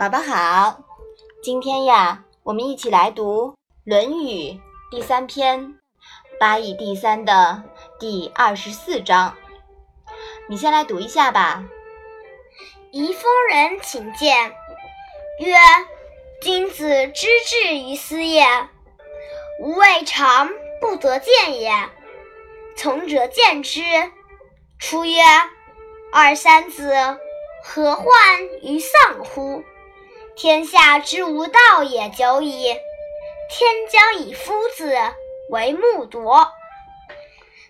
宝宝好，今天呀，我们一起来读《论语》第三篇《八义第三》的第二十四章。你先来读一下吧。宜丰人请见，曰：“君子之志于斯也，吾未尝不得见也。从者见之。出曰：二三子，何患于丧乎？”天下之无道也，久矣。天将以夫子为木铎。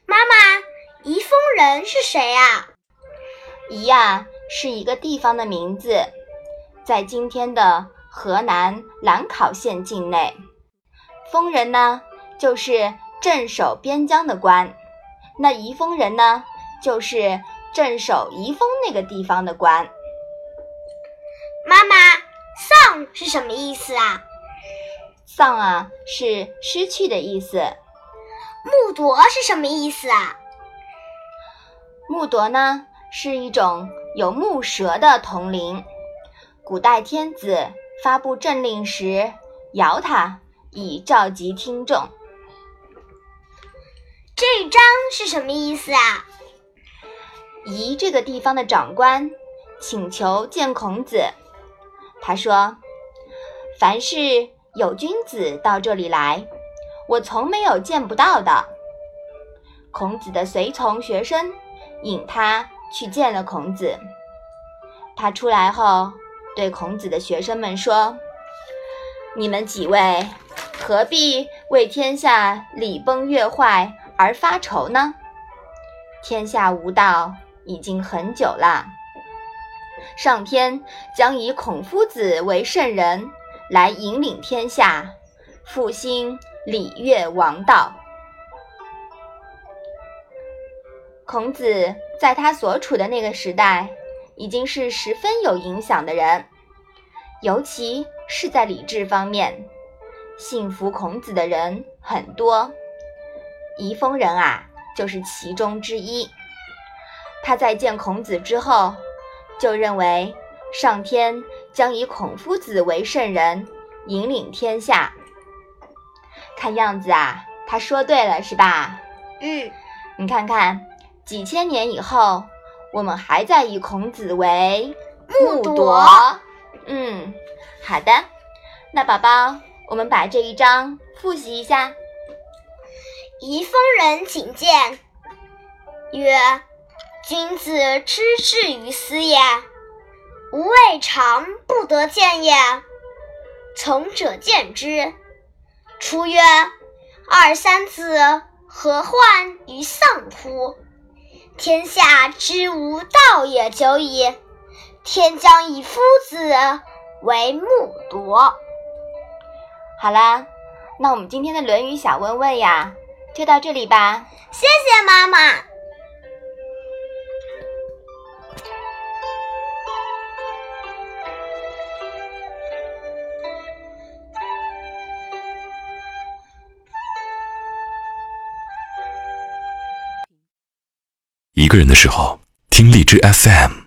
妈妈，宜丰人是谁啊？宜呀，是一个地方的名字，在今天的河南兰考县境内。丰人呢，就是镇守边疆的官。那宜丰人呢，就是镇守宜丰那个地方的官。丧是什么意思啊？丧啊，是失去的意思。木铎是什么意思啊？木铎呢，是一种有木蛇的铜铃。古代天子发布政令时，摇它以召集听众。这一章是什么意思啊？宜这个地方的长官请求见孔子。他说：“凡是有君子到这里来，我从没有见不到的。”孔子的随从学生引他去见了孔子。他出来后，对孔子的学生们说：“你们几位何必为天下礼崩乐坏而发愁呢？天下无道已经很久了。”上天将以孔夫子为圣人，来引领天下，复兴礼乐王道。孔子在他所处的那个时代，已经是十分有影响的人，尤其是在礼制方面，信服孔子的人很多。宜丰人啊，就是其中之一。他在见孔子之后。就认为上天将以孔夫子为圣人，引领天下。看样子啊，他说对了，是吧？嗯，你看看，几千年以后，我们还在以孔子为木铎。嗯，好的。那宝宝，我们把这一章复习一下。宜丰人请见，曰。君子之至于斯也，吾未尝不得见也。从者见之。出曰：“二三子，何患于丧乎？天下之无道也，久矣。天将以夫子为木铎。”好啦，那我们今天的《论语》小问问呀，就到这里吧。谢谢妈妈。个人的时候，听荔枝 FM。